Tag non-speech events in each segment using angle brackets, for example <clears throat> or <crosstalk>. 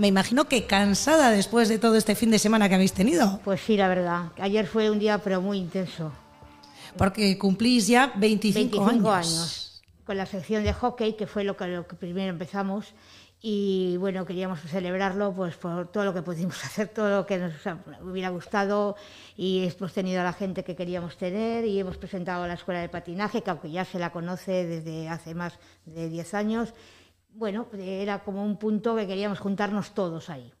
Me imagino que cansada después de todo este fin de semana que habéis tenido. Pues sí, la verdad. Ayer fue un día pero muy intenso. Porque cumplís ya 25, 25 años. años. Con la sección de hockey, que fue lo que, lo que primero empezamos. Y bueno, queríamos celebrarlo pues por todo lo que pudimos <laughs> hacer, todo lo que nos hubiera gustado. Y hemos tenido a la gente que queríamos tener y hemos presentado a la escuela de patinaje, que aunque ya se la conoce desde hace más de 10 años, bueno, era como un punto que queríamos juntarnos todos ahí.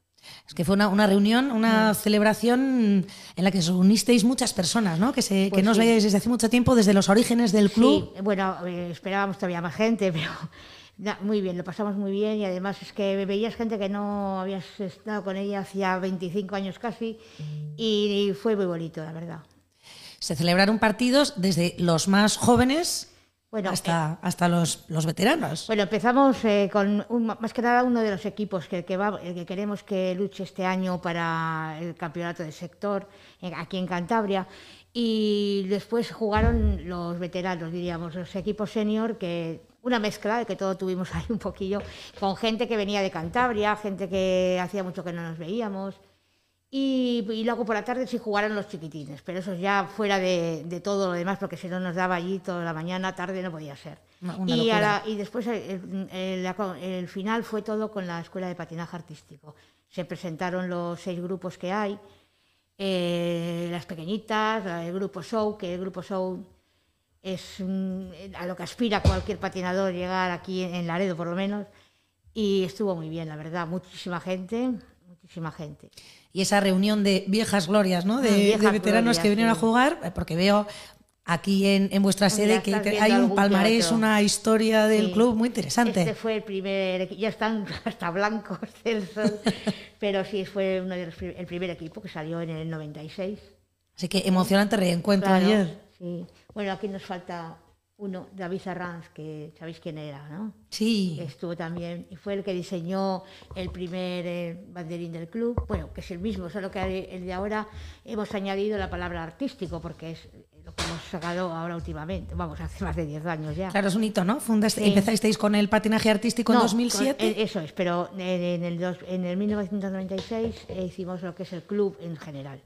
Es que fue una, una reunión, una celebración en la que os unisteis muchas personas, ¿no? Que, se, que Pues no os sí. veíais desde hace mucho tiempo, desde los orígenes del club. Sí, bueno, eh, esperábamos todavía más gente, <laughs> pero na- muy bien, lo pasamos muy bien y además es que veías gente que no habías estado con ella hacía 25 años casi y fue muy bonito, la verdad. Se celebraron partidos desde los más jóvenes Bueno, hasta, hasta los, los veteranos. Bueno, empezamos eh, con un- más que nada uno de los equipos que, que va, el que queremos que luche este año para el campeonato de sector en- aquí en Cantabria. Y después jugaron los veteranos, diríamos, los equipos senior, que una mezcla de que todo tuvimos <laughs> ahí un poquillo, con gente que venía de Cantabria, gente que hacía mucho que no nos veíamos. Y, y luego por la tarde sí jugaron los chiquitines, pero eso ya fuera de, de todo lo demás, porque si no nos daba allí toda la mañana, tarde no podía ser. Y, la- y después el, final fue todo con la escuela de patinaje artístico. Se presentaron los seis grupos que hay, eh, las pequeñitas, el grupo show, que el grupo show es mm, a lo que aspira cualquier patinador llegar aquí en, en Laredo por lo menos. Y estuvo muy bien, la verdad, muchísima gente, muchísima gente. Y esa reunión de viejas glorias, ¿no? De, Ah, viejas de veteranos glorias, que vinieron sí. a jugar, eh, porque veo aquí en, en vuestra Ya sede que, hay un palmarés, teatro. una historia del Sí. club muy interesante. Este fue el primer ya están <laughs> hasta blancos del sol, pero sí fue uno de los el primer equipo que salió en el 96. Así que emocionante reencuentro Claro, ayer. sí. Bueno, aquí nos falta uno, David Arranz, que sabéis quién era, ¿no? Sí. Estuvo también y fue el que diseñó el primer eh, banderín del club. Bueno, que es el mismo, solo que el de ahora hemos añadido la palabra artístico porque es lo que hemos sacado ahora últimamente, vamos, hace más de 10 años ya. Claro, es un hito, ¿no? Fundaste, Sí. Empezasteis con el patinaje artístico en No, 2007. con- eh, eso es, pero en, en el, dos- en el 1996 eh, hicimos lo que es el club en general.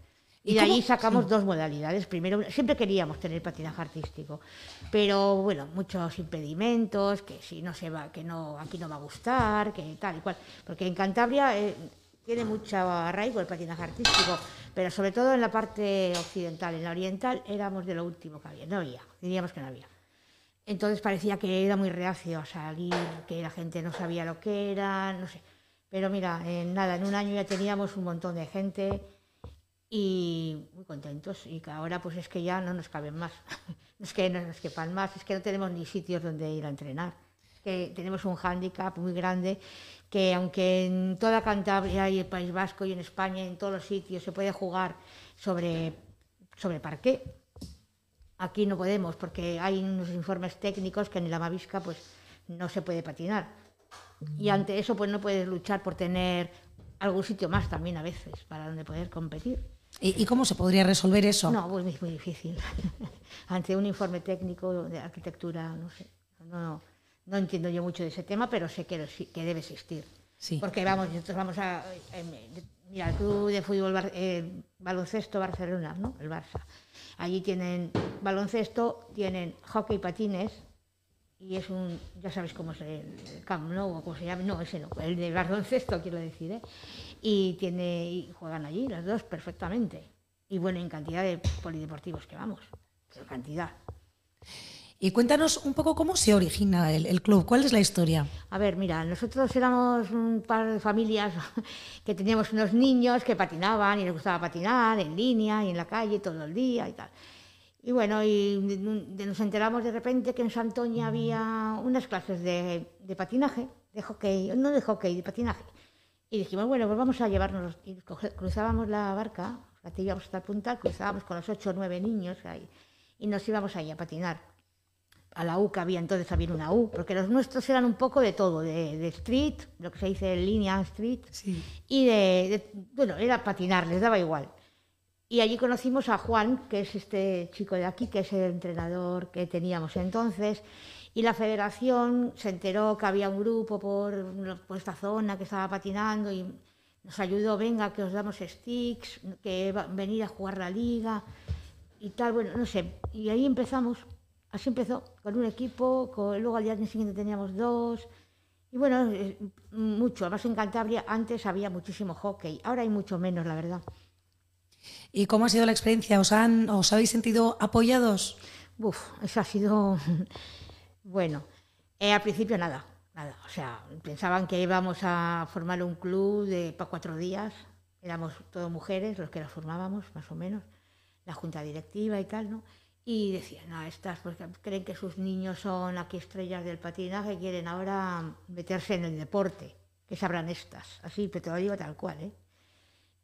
Y, ¿Y de cómo? ahí sacamos dos modalidades. Primero, siempre queríamos tener patinaje artístico, pero bueno, muchos impedimentos, que si no se va, que no, aquí no va a gustar, que tal y cual. Porque en Cantabria eh, tiene mucho arraigo el patinaje artístico, pero sobre todo en la parte occidental, en la oriental éramos de lo último que había, no había, diríamos que no había. Entonces parecía que era muy reacio a salir, que la gente no sabía lo que era, no sé. Pero mira, en nada, en un año ya teníamos un montón de gente y muy contentos. Y que ahora pues es que ya no nos caben más. <laughs> Es que no nos quepan más, es que no tenemos ni sitios donde ir a entrenar. Que tenemos un hándicap muy grande que aunque en toda Cantabria y el País Vasco y en España, en todos los sitios, se puede jugar sobre, sobre parqué, Aquí no podemos porque hay unos informes técnicos que en la Mavisca pues no se puede patinar. Y ante eso pues no puedes luchar por tener algún sitio más también a veces para donde poder competir. ¿Y, y cómo se podría resolver eso? No, pues es muy difícil. <laughs> ante un informe técnico de arquitectura, no sé. No, no, no entiendo yo mucho de ese tema, pero sé que, debe existir. Sí. Porque vamos, nosotros vamos a. em, mira, el club de fútbol eh, baloncesto Barcelona, ¿no? El Barça. Allí tienen baloncesto, tienen hockey patines, y es un. Ya sabes cómo es el, el Camp Nou, o cómo se llama. No, ese no, el de baloncesto, quiero decir, ¿eh? Y, tiene, y juegan allí los dos perfectamente. Y bueno, en cantidad de polideportivos que vamos. Pero cantidad. Y cuéntanos un poco cómo se origina el, el club, cuál es la historia. A ver, mira, nosotros éramos un par de familias <laughs> que teníamos unos niños que patinaban y les gustaba patinar en línea y en la calle todo el día y tal. Y bueno, y nos enteramos de repente que en Santoña había unas clases de, de patinaje, de hockey, no de hockey, de patinaje. Y dijimos, bueno, pues vamos a llevarnos, y cruzábamos la barca, hasta íbamos hasta el puntal, cruzábamos con los ocho o nueve niños ahí, y nos íbamos ahí a patinar a la U que había entonces había una U, porque los nuestros eran un poco de todo, de, de street, lo que se dice en línea street, Sí. y de, de- bueno, era patinar, les daba igual. Y allí conocimos a Juan, que es este chico de aquí, que es el entrenador que teníamos entonces, Y la federación se enteró que había un grupo por, por esta zona que estaba patinando y nos ayudó, venga, que os damos sticks, que va, venir a jugar la liga y tal, bueno, no sé. Y ahí empezamos, así empezó, con un equipo, con, luego al día siguiente teníamos dos. Y bueno, eh, mucho, además en Cantabria antes había muchísimo hockey, ahora hay mucho menos, la verdad. ¿Y cómo ha sido la experiencia? ¿Os, han, os habéis sentido apoyados? Uf, eso ha sido <laughs> bueno. Eh, al principio nada, nada. O sea, pensaban que íbamos a formar un club de para cuatro días. Éramos todas mujeres los que las formábamos, más o menos, la junta directiva y tal, ¿no? Y decían, no, estas porque creen que sus niños son aquí estrellas del patinaje, quieren ahora meterse en el deporte, que sabrán estas. Así, pero te lo digo tal cual, ¿eh?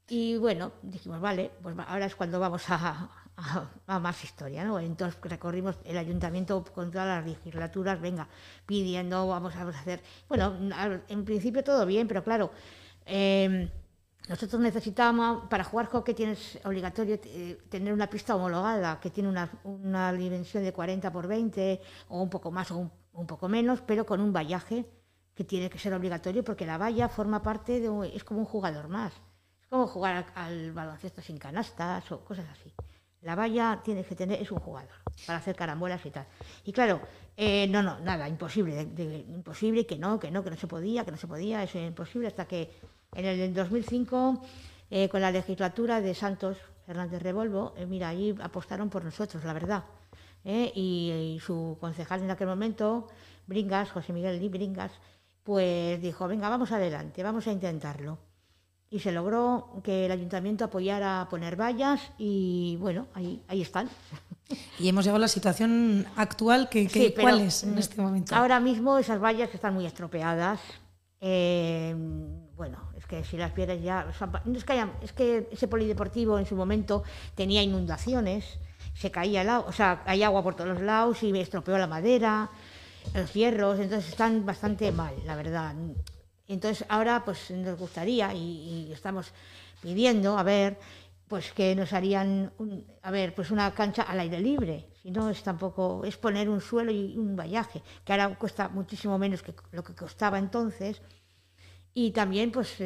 Y bueno, dijimos, vale, pues ahora es cuando vamos a, <laughs> a, más historia, ¿no? Entonces recorrimos el ayuntamiento con todas las legislaturas, venga, pidiendo, vamos a hacer... Bueno, en principio todo bien, pero claro, eh, nosotros necesitábamos, para jugar hockey tienes obligatorio eh, tener una pista homologada, que tiene una, una, dimensión de 40 por 20, o un poco más o un, poco menos, pero con un vallaje que tiene que ser obligatorio, porque la valla forma parte de... es como un jugador más como jugar al, baloncesto sin canastas o cosas así. La valla tienes que tener, es un jugador, para hacer carambolas y tal. Y claro, eh, no, no, nada, imposible, imposible, que no, que no, que no se podía, que no se podía, eso es imposible, hasta que en el 2005, eh, con la legislatura de Santos Fernández Revolvo, eh, mira, ahí apostaron por nosotros, la verdad. Y, y, su concejal en aquel momento, Bringas, José Miguel Bringas, pues dijo, venga, vamos adelante, vamos a intentarlo y se logró que el ayuntamiento apoyara poner vallas y bueno, ahí, ahí están. Y hemos llegado a la situación actual, que, que ¿cuál es en este momento? Ahora mismo esas vallas están muy estropeadas. Eh, bueno, es que si las vieras ya... es, que es que ese polideportivo en su momento tenía inundaciones, se caía el agua, o sea, hay agua por todos los lados y estropeó la madera, los hierros, entonces están bastante mal, la verdad. Entonces ahora pues nos gustaría y, estamos pidiendo a ver pues que nos harían a ver pues una cancha al aire libre. Si no es tampoco es poner un suelo y un vallaje que ahora cuesta muchísimo menos que lo que costaba entonces. Y también pues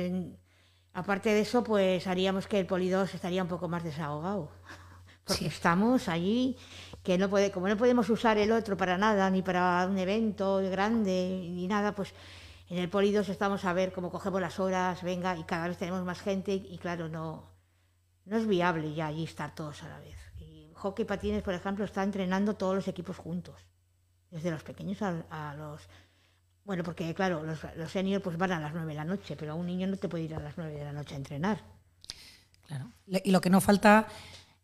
aparte de eso pues haríamos que el Polidos estaría un poco más desahogado. <laughs> Porque estamos allí que no puede como no podemos usar el otro para nada ni para un evento grande ni nada pues en el Polidos estamos a ver cómo cogemos las horas, venga, y cada vez tenemos más gente y claro, no, no es viable ya allí estar todos a la vez. Y hockey patines, por ejemplo, está entrenando todos los equipos juntos, desde los pequeños a, los... Bueno, porque claro, los, los seniors pues van a las nueve de la noche, pero a un niño no te puede ir a las nueve de la noche a entrenar. Claro. Y lo que no falta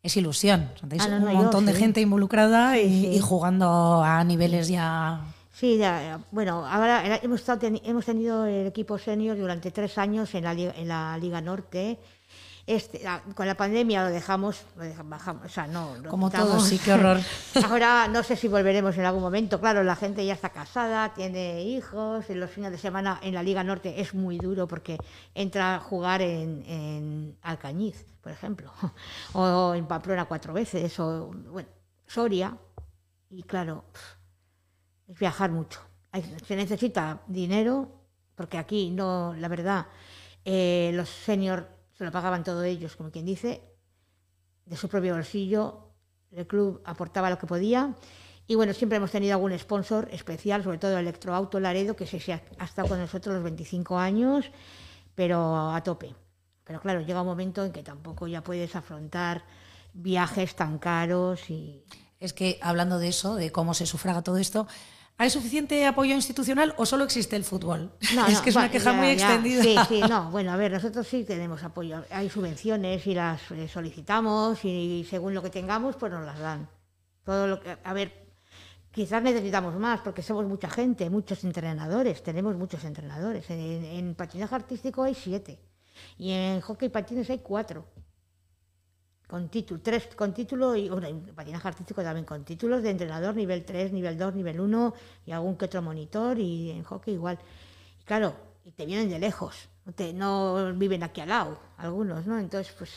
es ilusión. Ah, un montón de gente involucrada y, jugando a niveles ya Sí, bueno, ahora hemos, estado hemos tenido el equipo senior durante tres años en la, en la Liga Norte. Este, con la pandemia lo dejamos, lo dejamos bajamos, o sea, no. Como todos, sí, qué horror. <laughs> Ahora no sé si volveremos en algún momento. Claro, la gente ya está casada, tiene hijos. En los fines de semana en la Liga Norte es muy duro porque entra a jugar en, en Alcañiz, por ejemplo, <laughs> o en Pamplona cuatro veces, o bueno, Soria. Y claro es viajar mucho. Se necesita dinero, porque aquí no, la verdad, eh, los seniors se lo pagaban todos ellos, como quien dice, de su propio bolsillo. El club aportaba lo que podía. Y bueno, siempre hemos tenido algún sponsor especial, sobre todo Electroauto Laredo, que se ha estado con nosotros los 25 años, pero a tope. Pero claro, llega un momento en que tampoco ya puedes afrontar viajes tan caros y... Es que hablando de eso, de cómo se sufraga todo esto, ¿Hay suficiente apoyo institucional o solo existe el fútbol? No, <laughs> es que es una queja muy extendida. Sí, sí, <laughs> no. Bueno, a ver, nosotros sí tenemos apoyo. Hay subvenciones y las eh, solicitamos y según lo que tengamos, pues nos las dan. Todo lo que, a ver, quizás necesitamos más porque somos mucha gente, muchos entrenadores. Tenemos muchos entrenadores. En, en patinaje artístico hay siete y en hockey patines hay cuatro con título, tres con título y bueno, patinaje artístico también con títulos de entrenador nivel 3, nivel 2, nivel 1 y algún que otro monitor y en hockey igual. Y claro, y te vienen de lejos, no, te, no viven aquí al lado, algunos, ¿no? Entonces, pues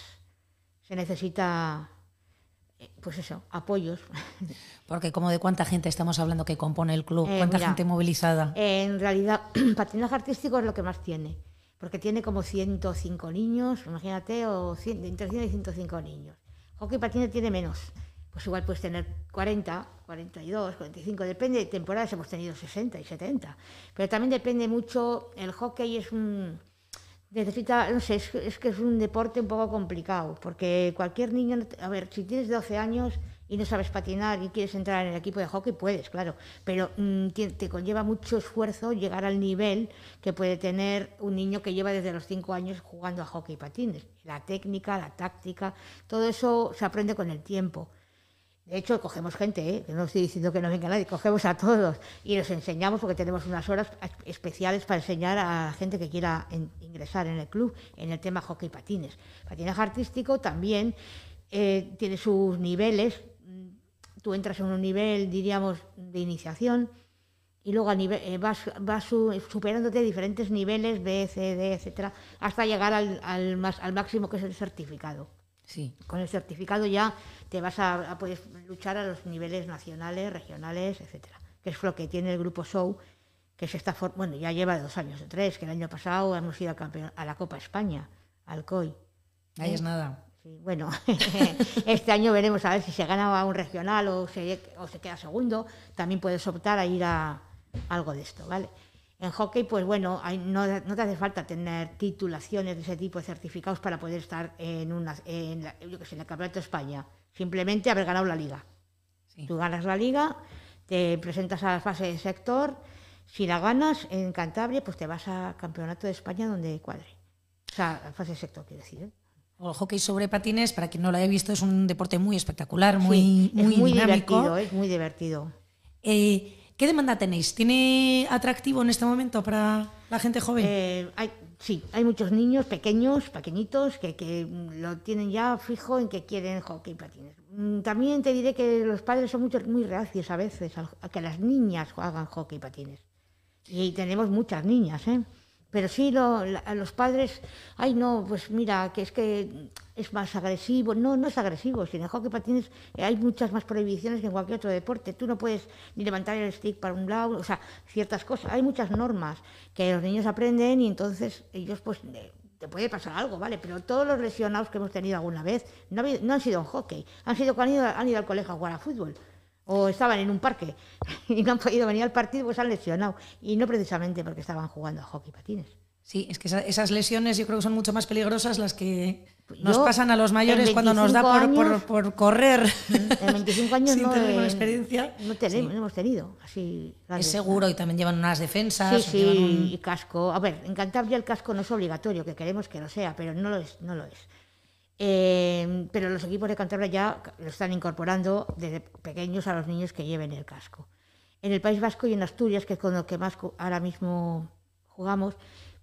se necesita eh, pues eso, apoyos. <laughs> Porque como de cuánta gente estamos hablando que compone el club, eh, cuánta gente movilizada. En realidad, <clears throat> patinaje artístico es lo que más tiene, porque tiene como 105 niños, imagínate, o entre 100 y 105 niños. Hockey patines tiene menos, pues igual puedes tener 40, 42, 45, depende de temporadas, hemos tenido 60 y 70, pero también depende mucho, el hockey es un necesita, no sé, es, que es un deporte un poco complicado, porque cualquier niño, a ver, si tienes 12 años y no sabes patinar y quieres entrar en el equipo de hockey, puedes, claro, pero mm, te, conlleva mucho esfuerzo llegar al nivel que puede tener un niño que lleva desde los 5 años jugando a hockey y patines. La técnica, la táctica, todo eso se aprende con el tiempo. De hecho, cogemos gente, ¿eh? no estoy diciendo que no venga nadie, cogemos a todos y los enseñamos porque tenemos unas horas especiales para enseñar a gente que quiera ingresar en el club en el tema hockey y patines. Patinaje artístico también eh, tiene sus niveles. Tú entras en un nivel, diríamos, de iniciación y luego a nivel, eh, vas, vas superándote diferentes niveles, B, C, D, etcétera, hasta llegar al, al, más, al máximo que es el certificado. Sí. Con el certificado ya te vas a, poder luchar a los niveles nacionales, regionales, etcétera. Que es lo que tiene el grupo Show, que se está bueno, ya lleva dos años o tres, que el año pasado hemos ido a, campeón, a la Copa España, al COI. Ahí es nada. Sí, bueno, <laughs> este año veremos a ver si se gana un regional o se, o se queda segundo. También puedes optar a ir a algo de esto, ¿vale? En hockey, pues bueno, no, te hace falta tener titulaciones de ese tipo de certificados para poder estar en, una, en, la, yo que sé, en el Campeonato de España. Simplemente haber ganado la liga. Tú ganas la liga, te presentas a la fase de sector, si la ganas en Cantabria, pues te vas al Campeonato de España donde cuadre. O sea, fase de sector, quiero decir. ¿eh? El hockey sobre patines, para quien no lo haya visto, es un deporte muy espectacular, muy, muy, muy dinámico. divertido, es muy divertido. Eh, ¿Qué demanda tenéis? ¿Tiene atractivo en este momento para la gente joven? Eh, hay, sí, hay muchos niños pequeños, pequeñitos, que, lo tienen ya fijo en que quieren hockey y patines. Mm, también te diré que los padres son muy reacios a veces a, que las niñas hagan hockey y patines. Y tenemos muchas niñas, ¿eh? Pero sí, los padres, ay no, pues mira, que es que es más agresivo. No, no es agresivo. Si en el hockey patines hay muchas más prohibiciones que en cualquier otro deporte. Tú no puedes ni levantar el stick para un lado, o sea, ciertas cosas. Hay muchas normas que los niños aprenden y entonces ellos pues te puede pasar algo, ¿vale? Pero todos los lesionados que hemos tenido alguna vez no, han sido en hockey, han sido cuando han ido, al colegio a jugar a fútbol o estaban en un parque <laughs> y no han podido venir al partido, pues han lesionado. Y no precisamente porque estaban jugando a hockey patines. Sí, es que esas lesiones yo creo que son mucho más peligrosas las que nos pasan a los mayores cuando nos da por, por, correr. En 25 años <laughs> no, experiencia. No, tenemos, hemos tenido. Así, es seguro y también llevan unas defensas. Sí, sí, y casco. A ver, en Cantabria el casco no es obligatorio, que queremos que lo sea, pero no lo es. No lo es. Eh, pero los equipos de Cantabria ya lo están incorporando desde pequeños a los niños que lleven el casco. En el País Vasco y en Asturias, que es con lo que más ahora mismo jugamos,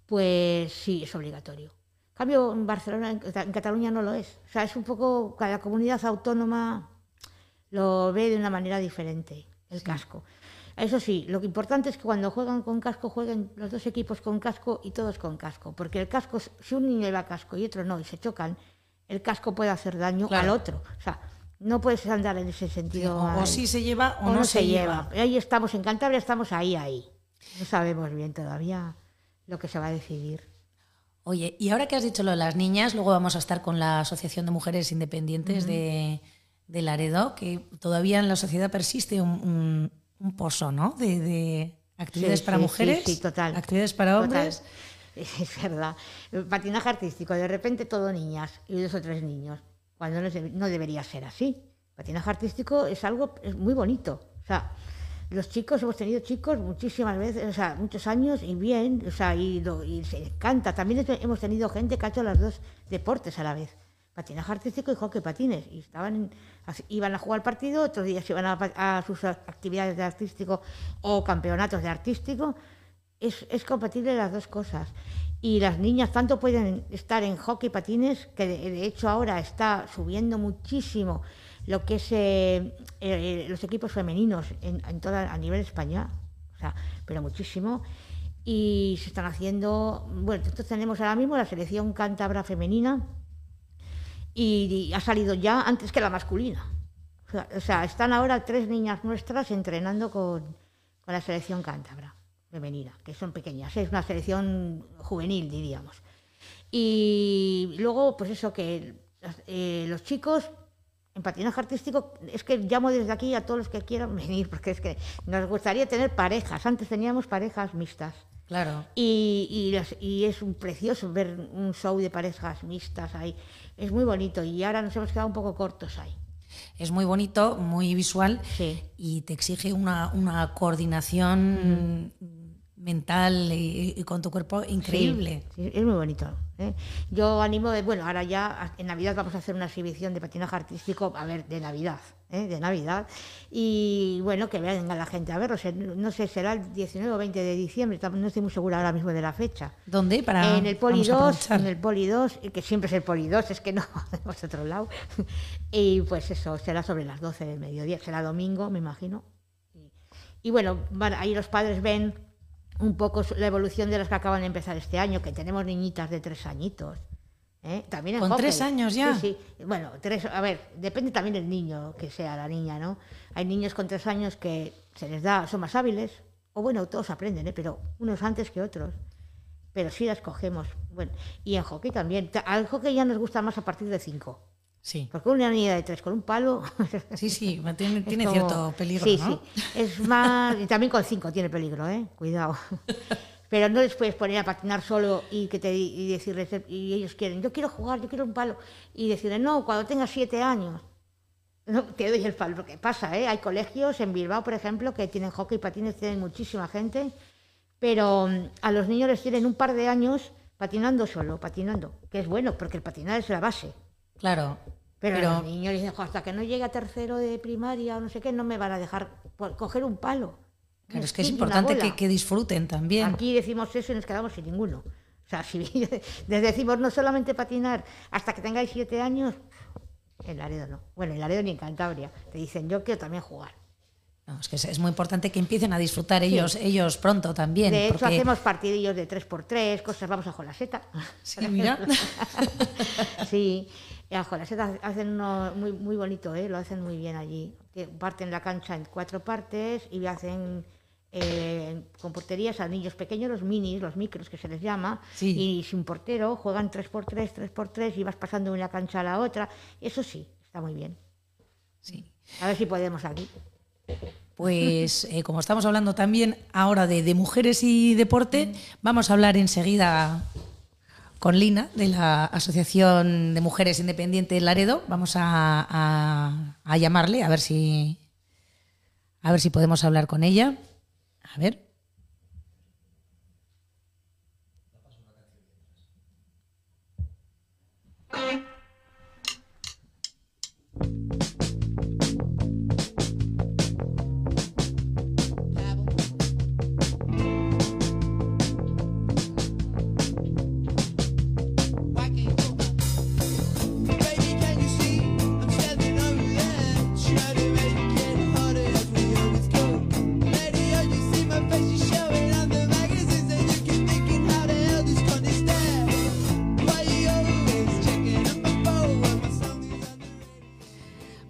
pues sí, es obligatorio. En cambio, en Barcelona, en Cataluña no lo es. O sea, es un poco, cada comunidad autónoma lo ve de una manera diferente, el casco. Eso sí, lo importante es que cuando juegan con casco, jueguen los dos equipos con casco y todos con casco. Porque el casco, si un niño lleva casco y otro no, y se chocan, el casco puede hacer daño al otro. O sea, no puedes andar en ese sentido. o, si se lleva o, no, se, lleva. Ahí estamos, en Cantabria estamos ahí, ahí. No sabemos bien todavía lo que se va a decidir. Oye, y ahora que has dicho lo de las niñas, luego vamos a estar con la Asociación de Mujeres Independientes de, Laredo, que todavía en la sociedad persiste un, pozo, ¿no? De, actividades para mujeres, sí, total. actividades para hombres. <laughs> Es verdad. Patinaje artístico, de repente todo niñas y dos o tres niños, cuando no, debería ser así. Patinaje artístico es algo muy bonito. O sea, los chicos, hemos tenido chicos muchísimas veces, o sea, muchos años y bien, o sea, y, se encanta. También hemos tenido gente que ha hecho los dos deportes a la vez, patinaje artístico y hockey patines. Y estaban, iban a jugar partido, otros días iban a, sus actividades de artístico o campeonatos de artístico. Es, es compatible las dos cosas. Y las niñas tanto pueden estar en hockey patines, que de hecho ahora está subiendo muchísimo lo que es eh, eh, los equipos femeninos en, toda, a nivel español, o sea, pero muchísimo. Y se están haciendo, bueno, nosotros tenemos ahora mismo la selección cántabra femenina y, ha salido ya antes que la masculina. O sea, están ahora tres niñas nuestras entrenando con, con la selección cántabra femenina, que son pequeñas, es una selección juvenil, diríamos. Y luego, pues eso, que eh, los chicos en patinaje artístico, es que llamo desde aquí a todos los que quieran <laughs> venir, porque es que nos gustaría tener parejas. Antes teníamos parejas mixtas. Claro. Y, y, es un precioso ver un show de parejas mixtas ahí. Es muy bonito y ahora nos hemos quedado un poco cortos ahí. Es muy bonito, muy visual y te exige una, una coordinación mental y, con tu cuerpo increíble. es muy bonito. ¿eh? Yo animo, de, bueno, ahora ya en Navidad vamos a hacer una exhibición de patinaje artístico, a ver, de Navidad, ¿eh? de Navidad, y bueno, que venga la gente a verlo. no sé, será el 19 o 20 de diciembre, no estoy muy segura ahora mismo de la fecha. ¿Dónde? Para, en el Poli 2, en el Poli 2, que siempre es el Poli 2, es que no, <laughs> hemos otro lado. y pues eso, será sobre las 12 del mediodía, será domingo, me imagino. Y, bueno, ahí los padres ven un poco la evolución de las que acaban de empezar este año, que tenemos niñitas de tres añitos. ¿eh? También Con tres años ya. Sí, sí. Bueno, tres, a ver, depende también del niño que sea la niña, ¿no? Hay niños con tres años que se les da, son más hábiles, o bueno, todos aprenden, ¿eh? pero unos antes que otros. Pero sí las cogemos. Bueno, y en hockey también. Al hockey ya nos gusta más a partir de cinco. Sí. Porque una niña de tres con un palo. <laughs> Sí, sí, tiene, cierto peligro. Sí, ¿no? sí. Es más. Y también con cinco tiene peligro, ¿eh? Cuidado. <laughs> Pero no les puedes poner a patinar solo y, que te, y decirles. Y ellos quieren, yo quiero jugar, yo quiero un palo. Y decirles, no, cuando tengas siete años. No, te doy el palo, porque pasa, ¿eh? Hay colegios en Bilbao, por ejemplo, que tienen hockey y patines, tienen muchísima gente. Pero mm, a los niños les tienen un par de años patinando solo, patinando. Que es bueno, porque el patinar es la base. Claro. Pero, los niños dicen, hasta que no llegue a tercero de primaria o no sé qué, no me van a dejar coger un palo. Claro, es que es importante que, disfruten también. Aquí decimos eso y nos quedamos sin ninguno. O sea, <laughs> si les decimos no solamente patinar hasta que tengáis siete años, en Laredo no. Bueno, en Laredo ni en Cantabria. Te dicen, yo quiero también jugar. No, es que es muy importante que empiecen a disfrutar ellos, ellos pronto también. De hecho, hacemos partidillos de 3x3, cosas, vamos a Jolaseta. <laughs> Sí, mira. <laughs> sí, a Jolaseta hacen uno muy, muy bonito, ¿eh? lo hacen muy bien allí. Parten la cancha en cuatro partes y hacen eh, con porterías a niños pequeños, los minis, los micros que se les llama, y sin portero, juegan 3x3, 3x3 y vas pasando de una cancha a la otra. Eso sí, está muy bien. Sí. A ver si podemos aquí. Pues eh, como estamos hablando también ahora de, mujeres y deporte, vamos a hablar enseguida con Lina de la Asociación de Mujeres Independientes Laredo. Vamos a, a, llamarle a ver si a ver si podemos hablar con ella. A ver.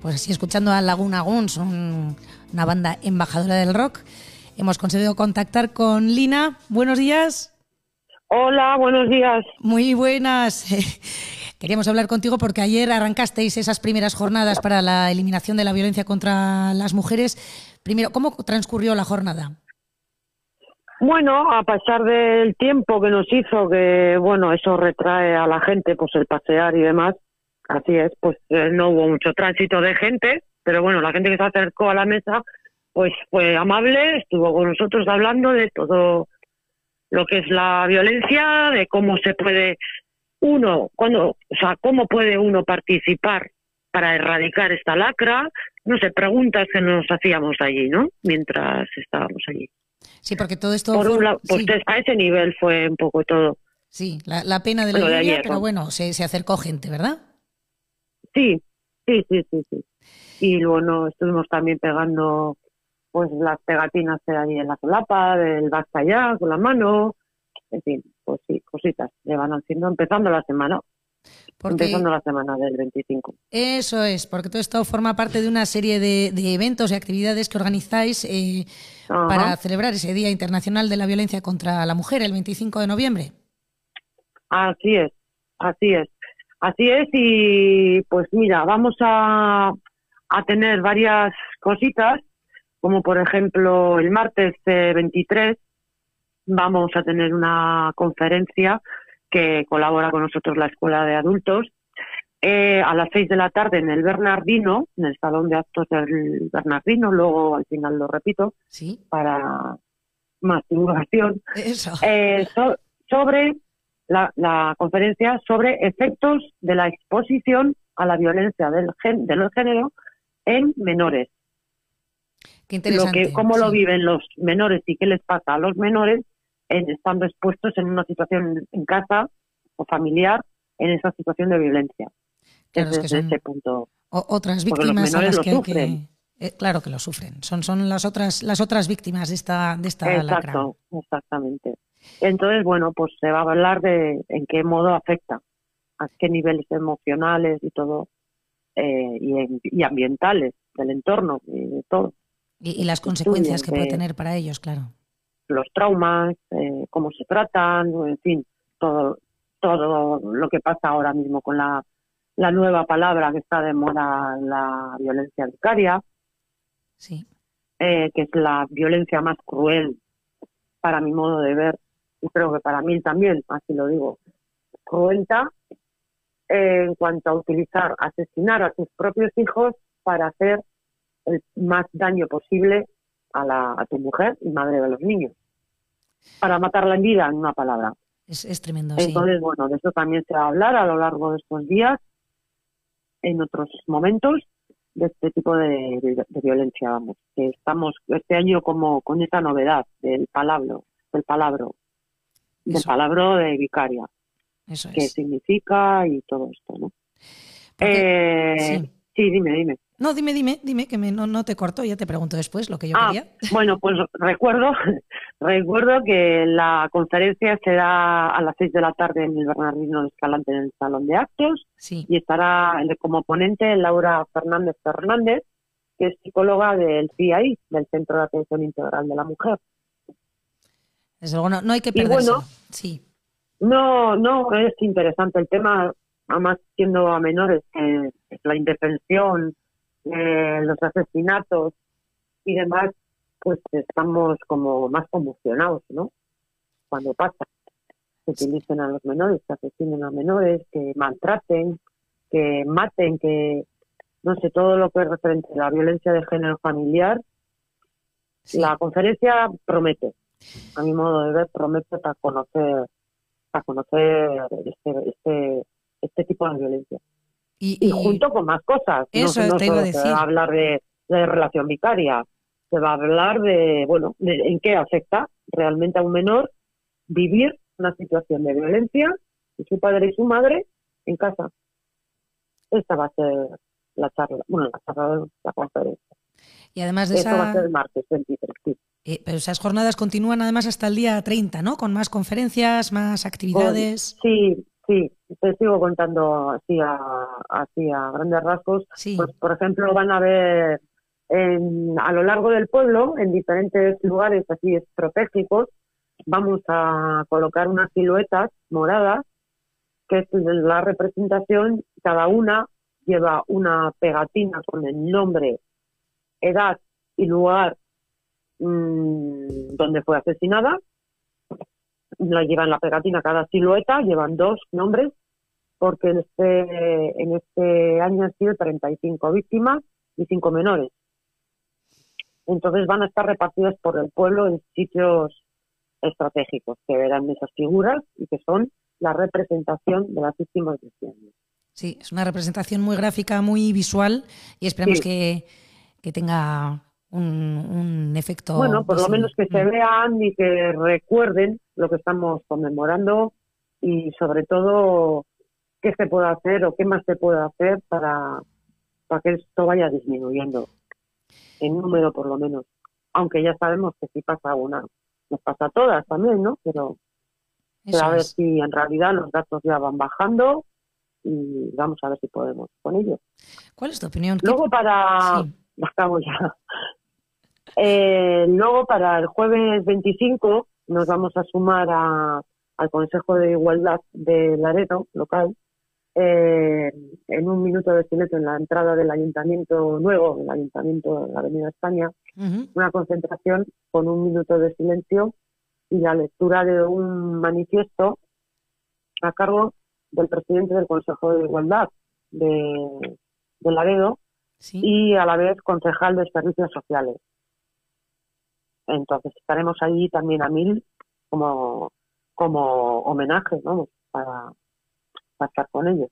Pues así escuchando a Laguna Guns, una banda embajadora del rock, hemos conseguido contactar con Lina. Buenos días. Hola, buenos días. Muy buenas. <laughs> Queríamos hablar contigo porque ayer arrancasteis esas primeras jornadas para la eliminación de la violencia contra las mujeres. Primero, ¿cómo transcurrió la jornada? Bueno, a pesar del tiempo que nos hizo, que bueno, eso retrae a la gente, pues el pasear y demás, Así es, pues eh, no hubo mucho tránsito de gente, pero bueno, la gente que se acercó a la mesa, pues fue amable, estuvo con nosotros hablando de todo lo que es la violencia, de cómo se puede uno, cuando, o sea, cómo puede uno participar para erradicar esta lacra, no sé, preguntas que nos hacíamos allí, ¿no? Mientras estábamos allí. Sí, porque todo esto... Por pues a ese nivel fue un poco todo. Sí, la, pena de la de pero bueno, se, se acercó gente, ¿verdad? Sí, sí, sí, sí, sí. Y bueno, estuvimos también pegando pues las pegatinas de ahí en la solapa, del basta ya, con la mano, en fin, pues sí, cositas le van haciendo empezando la semana. empezando la semana del 25. Eso es, porque todo esto forma parte de una serie de, eventos y actividades que organizáis eh, para celebrar ese Día Internacional de la Violencia contra la Mujer, el 25 de noviembre. Así es, así es. Así es, y pues mira, vamos a, a tener varias cositas, como por ejemplo el martes 23 vamos a tener una conferencia que colabora con nosotros la Escuela de Adultos eh, a las seis de la tarde en el Bernardino, en el Salón de Actos del Bernardino, luego al final lo repito, ¿Sí? para más divulgación, eh, sobre la, la, conferencia sobre efectos de la exposición a la violencia del, gen, del género en menores. Qué interesante. que, cómo lo viven los menores y qué les pasa a los menores en, estando expuestos en una situación en casa o familiar en esa situación de violencia. desde ese punto. otras víctimas a las que, eh, claro que lo sufren. Son, son las otras las otras víctimas de esta de esta Exacto, exactamente. Entonces, bueno, pues se va a hablar de en qué modo afecta, a qué niveles emocionales y todo eh, y, ambientales del entorno y de todo. Y, las consecuencias que puede tener para ellos, claro. Los traumas, eh, cómo se tratan, en fin, todo, todo lo que pasa ahora mismo con la, la nueva palabra que está de moda, la violencia vicaria, sí. Eh, que es la violencia más cruel para mi modo de ver, y creo que para mí también, así lo digo, cruenta en cuanto a utilizar, asesinar a tus propios hijos para hacer el más daño posible a, la, a tu mujer y madre de los niños. Para matarla en vida, en una palabra. Es, tremendo. Entonces, bueno, de eso también se va a hablar a lo largo de estos días, en otros momentos, de este tipo de, violencia, vamos. Que estamos este año como con esa novedad del palabro, del palabro, del palabro de vicaria qué significa y todo esto, ¿no? Eh, sí. dime, dime. No, dime, dime, dime, que me, no, no te corto, ya te pregunto después lo que yo ah, quería. <laughs> Bueno, pues recuerdo, <laughs> recuerdo que la conferencia será a las seis de la tarde en el Bernardino de Escalante en el Salón de Actos sí. y estará como ponente Laura Fernández Fernández, que es psicóloga del CIAI, del Centro de Atención Integral de la Mujer. Desde luego, no, hay que perderse. sí. No, no, es interesante el tema, además siendo a menores, la indefensión, eh, los asesinatos y demás, pues estamos como más conmocionados, ¿no? Cuando pasa, que utilicen a los menores, que asesinen a menores, que maltraten, que maten, que no sé, todo lo que es referente a la violencia de género familiar. La conferencia promete, a mi modo de ver, promete para conocer a conocer este, este, este tipo de violencia. Y, junto con más cosas. Eso no, te iba a decir. Se va a hablar de, relación vicaria, se va a hablar de, bueno, de en qué afecta realmente a un menor vivir una situación de violencia y su padre y su madre en casa. Esta va a ser la charla, bueno, la charla de la conferencia. Y además de Esto va a ser el martes 23, eh, pero esas jornadas continúan además hasta el día 30, ¿no? Con más conferencias, más actividades. sí, sí, te sigo contando así a, así a grandes rasgos. Pues, por ejemplo, van a ver a lo largo del pueblo, en diferentes lugares así estratégicos, vamos a colocar unas siluetas moradas, que es la representación, cada una lleva una pegatina con el nombre, edad y lugar mmm, donde fue asesinada. La llevan la pegatina cada silueta, llevan dos nombres, porque en este, en este año han sido 35 víctimas y 5 menores. Entonces van a estar repartidas por el pueblo en sitios estratégicos que verán esas figuras y que son la representación de las víctimas de este año. Sí, es una representación muy gráfica, muy visual y esperamos que, que tenga un, efecto. Bueno, por lo menos que se vean y que recuerden lo que estamos conmemorando y sobre todo qué se puede hacer o qué más se puede hacer para, para que esto vaya disminuyendo en número por lo menos. Aunque ya sabemos que si pasa una, nos pasa a todas también, ¿no? Pero, a ver si en realidad los datos ya van bajando y vamos a ver si podemos con ello. ¿Cuál es tu opinión? Luego para... Sí. Acabo ya. Eh, luego para el jueves 25 nos vamos a sumar a, al Consejo de Igualdad de Laredo, local, eh, en un minuto de silencio en la entrada del Ayuntamiento Nuevo, el Ayuntamiento de la Avenida España, una concentración con un minuto de silencio y la lectura de un manifiesto a cargo del presidente del Consejo de Igualdad de, de Laredo Sí. y a la vez concejal de Servicios Sociales. Entonces estaremos allí también a mil como, como homenaje, vamos, para, para estar con ellos.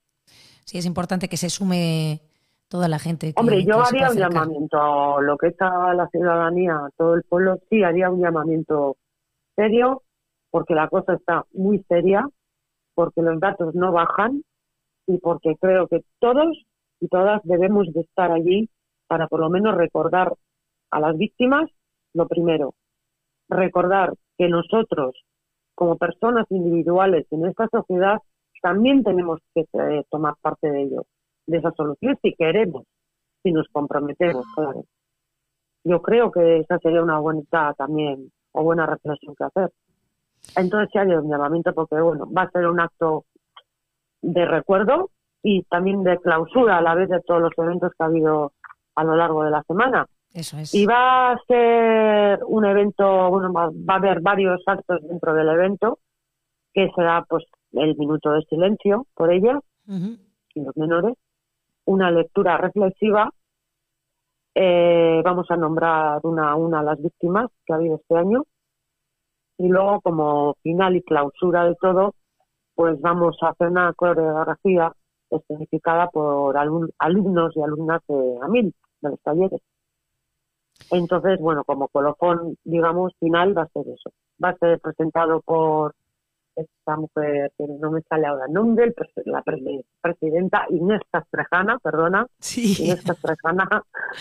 Sí, es importante que se sume toda la gente. que- Hombre, yo que haría un llamamiento a lo que está la ciudadanía, a todo el pueblo, sí, haría un llamamiento serio, porque la cosa está muy seria, porque los datos no bajan y porque creo que todos y todas debemos de estar allí para por lo menos recordar a las víctimas lo primero, recordar que nosotros como personas individuales en esta sociedad también tenemos que eh, tomar parte de ello, de esa solución si queremos, si nos comprometemos, claro. Yo creo que esa sería una bonita también o buena reflexión que hacer. Entonces sí hay un llamamiento porque bueno, va a ser un acto de recuerdo y también de clausura a la vez de todos los eventos que ha habido a lo largo de la semana. Eso es. Y va a ser un evento, bueno, va, va a haber varios actos dentro del evento, que será pues el minuto de silencio por ella y los menores, una lectura reflexiva, eh, vamos a nombrar una a una a las víctimas que ha habido este año, y luego como final y clausura de todo, pues vamos a hacer una coreografía especificada por alum- alumnos y alumnas de AMIL, de los talleres. Entonces, bueno, como colofón, digamos, final va a ser eso. Va a ser presentado por esta mujer que no me sale ahora el nombre, la pre- presidenta Inés Castrejana, perdona, Sí. Inés Castrejana,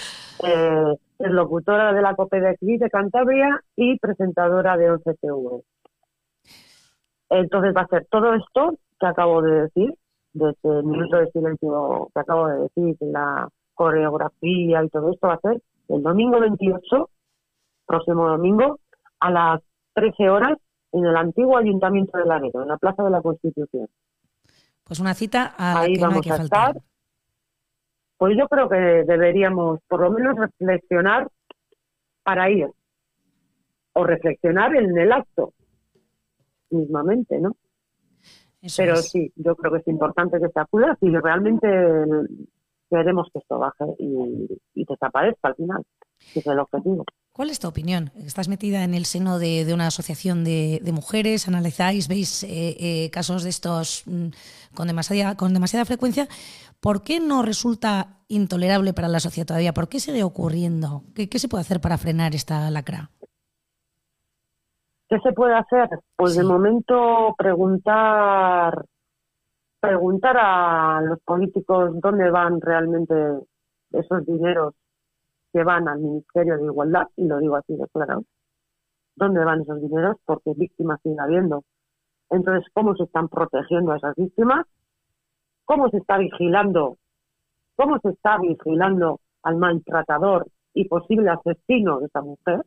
<laughs> eh, es locutora de la COPE de aquí de Cantabria y presentadora de 11TV. Entonces va a ser todo esto que acabo de decir, de ese minuto de silencio que acabo de decir, la coreografía y todo esto va a ser el domingo 28, próximo domingo, a las 13 horas en el antiguo Ayuntamiento de Laredo, en la Plaza de la Constitución. Pues una cita a la Ahí que no hay vamos que a faltar. estar. Pues yo creo que deberíamos por lo menos reflexionar para ir. O reflexionar en el acto mismamente, ¿no? Eso Pero es. sí, yo creo que es importante que se acuda si realmente queremos que esto baje y, y desaparezca al final, que es el objetivo. ¿Cuál es tu opinión? Estás metida en el seno de, de una asociación de, de mujeres, analizáis, veis eh, eh, casos de estos mm, con, demasiada, con demasiada frecuencia. ¿Por qué no resulta intolerable para la sociedad todavía? ¿Por qué sigue ocurriendo? ¿Qué, qué se puede hacer para frenar esta lacra? ¿Qué se puede hacer? Pues de momento preguntar preguntar a los políticos dónde van realmente esos dineros que van al Ministerio de Igualdad, y lo digo así de claro, dónde van esos dineros, porque víctimas sigue habiendo. Entonces, ¿cómo se están protegiendo a esas víctimas? ¿Cómo se está vigilando? ¿Cómo se está vigilando al maltratador y posible asesino de esa mujer?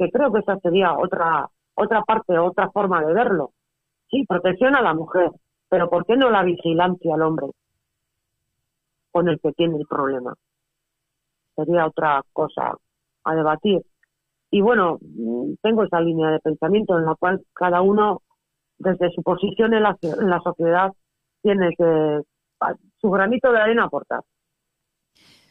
Que creo que esa sería otra otra parte, otra forma de verlo. Sí, protección a la mujer, pero ¿por qué no la vigilancia al hombre con el que tiene el problema? Sería otra cosa a debatir. Y bueno, mm, tengo esa línea de pensamiento en la cual cada uno, desde su posición en la, en la sociedad, tiene que su granito de arena aportar.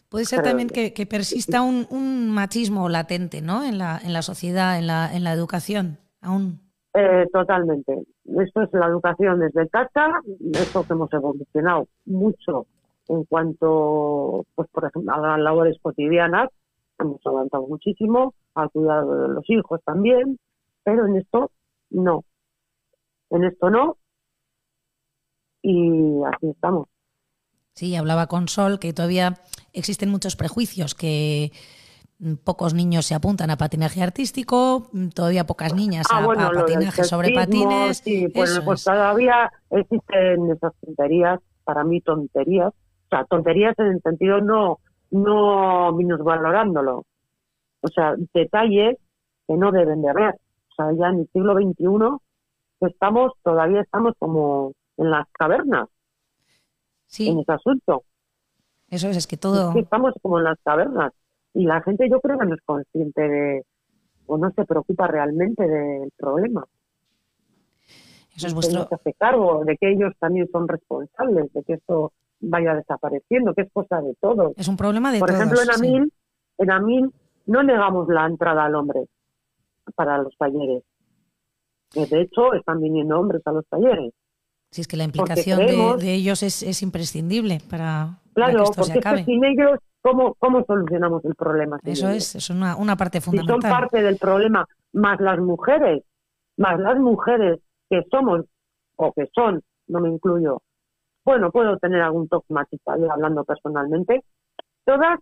Puede ser también que- persista un, un machismo latente ¿no? en, la, en la sociedad, en la, en la educación. Aún. Eh, totalmente. Esto es la educación desde casa, eso que hemos evolucionado mucho en cuanto, pues por ejemplo, a las labores cotidianas, hemos avanzado muchísimo, al cuidado de los hijos también, pero en esto no. En esto no, y así estamos. Sí, hablaba con Sol que todavía existen muchos prejuicios, que pocos niños se apuntan a patinaje artístico, todavía pocas niñas a, Ah, bueno, a patinaje sobre patines. Sí, pues, pues es. todavía existen esas tonterías para mí tonterías, o sea, tonterías en el sentido no, no minusvalorándolo, o sea, detalles que no deben de haber. O sea, ya en el siglo XXI estamos, todavía estamos como en las cavernas Sí, en ese asunto. eso es, es que todo... Es que estamos como en las cavernas. Y la gente yo creo que no es consciente de, o no se preocupa realmente del problema. Eso es vuestro... se hace cargo de que ellos también son responsables de que esto vaya desapareciendo, que es cosa de todos. Es un problema de Por todos. ejemplo, en sí. Amil, en Amil no negamos la entrada al hombre para los talleres. Que De hecho, están viniendo hombres a los talleres. Sí, es que la implicación de, ellos es, es imprescindible para, para Claro, que esto se porque es que sin ellos, ¿cómo, cómo solucionamos el problema? Eso ellos? es, es una, una parte si son fundamental. parte del problema, más las mujeres, más las mujeres que somos o que son, no me incluyo, bueno, puedo tener algún toque machista, yo hablando personalmente, todas,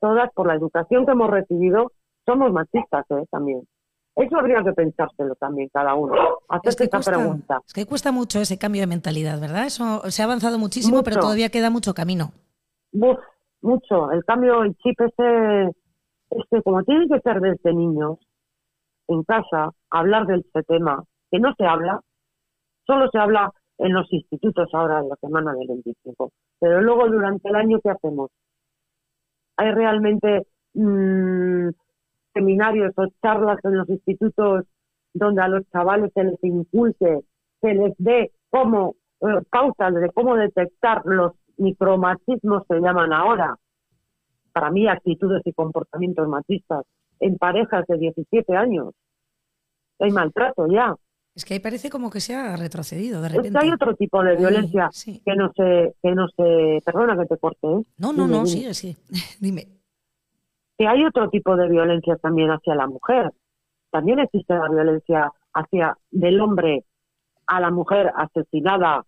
todas por la educación que hemos recibido, somos machistas ¿eh? también. Eso habría que pensárselo también cada uno, Es hacerse que, esta cuesta, pregunta. es que cuesta mucho ese cambio de mentalidad, ¿verdad? Eso se ha avanzado muchísimo, pero todavía queda mucho camino. Mucho, el cambio, el chip ese, este, como tiene que ser desde niños, en casa, hablar de este tema, que no se habla, solo se habla en los institutos ahora en la semana del 25. Pero luego durante el año, ¿qué hacemos? Hay realmente mm, seminarios o charlas en los institutos donde a los chavales se les inculque, se les dé cómo, eh, pautas de cómo detectar los micromachismos se llaman ahora. Para mí, actitudes y comportamientos machistas en parejas de 17 años. Hay maltrato ya. Es que ahí parece como que se ha retrocedido de Es repente. que hay otro tipo de Ay, violencia sí. que no se, que no se, perdona que te corte, ¿eh? No, no, Dime, no, dime. sigue, sigue. <laughs> Dime. Que hay otro tipo de violencia también hacia la mujer. También existe la violencia hacia del hombre a la mujer asesinada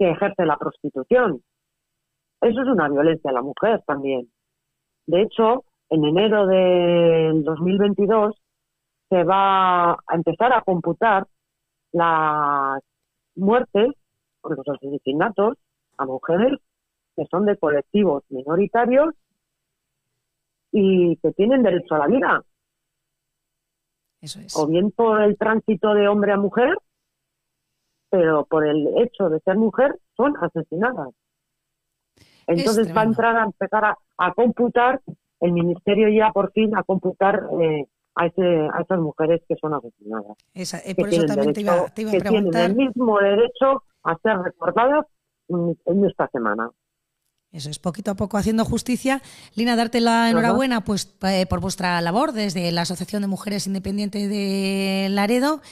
que ejerce la prostitución. Eso es una violencia a la mujer también. De hecho, en enero del 2022 se va a empezar a computar las muertes o los asesinatos a mujeres que son de colectivos minoritarios y que tienen derecho a la vida, Eso es. o bien por el tránsito de hombre a mujer, pero por el hecho de ser mujer son asesinadas. Entonces va a entrar a empezar a, a computar, el ministerio ya por fin a computar eh, a, ese, a esas mujeres que son asesinadas. Esa- eh, Que por eso tienen también te iba, derecho- te iba a que tienen preguntar. el mismo derecho a ser recordadas mm, en esta semana. Eso es, poquito a poco haciendo justicia. Lina, darte la enhorabuena pues, eh, por vuestra labor desde la Asociación de Mujeres Independientes de Laredo.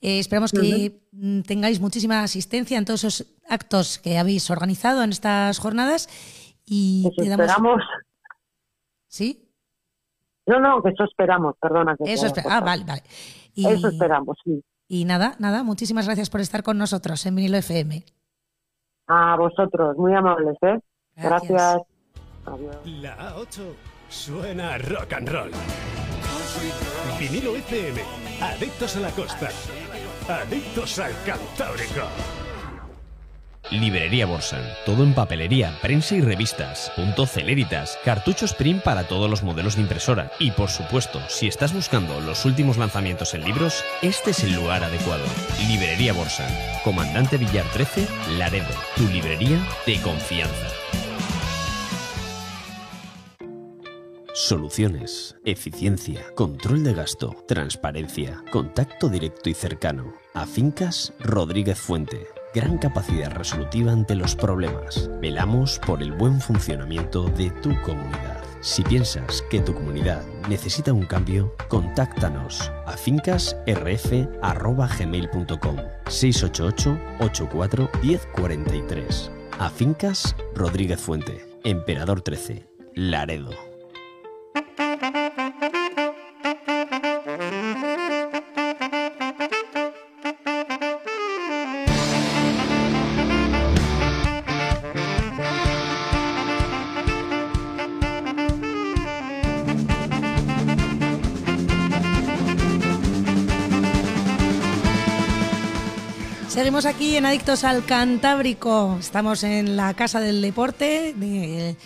Eh, esperamos que mm, tengáis muchísima asistencia en todos esos actos que habéis organizado en estas jornadas. Y Eso te damos- esperamos. ¿Sí? No, no, que eso esperamos, perdona. Que Eso haya espera. Ah, vale, vale. Y, Eso esperamos, sí. y nada, nada, muchísimas gracias por estar con nosotros en Vinilo FM. A vosotros, muy amables, ¿eh? Gracias. Gracias. Adiós. La A8 suena a rock and roll. Vinilo FM, adictos a la costa, adictos al Cantábrico. Librería Borsan. Todo en papelería, prensa y revistas. Punto Celeritas. Cartuchos print para todos los modelos de impresora. Y por supuesto, si estás buscando los últimos lanzamientos en libros, este es el lugar adecuado. Librería Borsan. Comandante Villar 13, Laredo. Tu librería de confianza. Soluciones, eficiencia, control de gasto, transparencia, contacto directo y cercano. A Fincas Rodríguez Fuente. Gran capacidad resolutiva ante los problemas. Velamos por el buen funcionamiento de tu comunidad. Si piensas que tu comunidad necesita un cambio, contáctanos a fincasrf.gmail.com 688 84 1043 A Fincas Rodríguez Fuente, Emperador 13, Laredo. Seguimos aquí en Adictos al Cantábrico. Estamos en la Casa del Deporte de-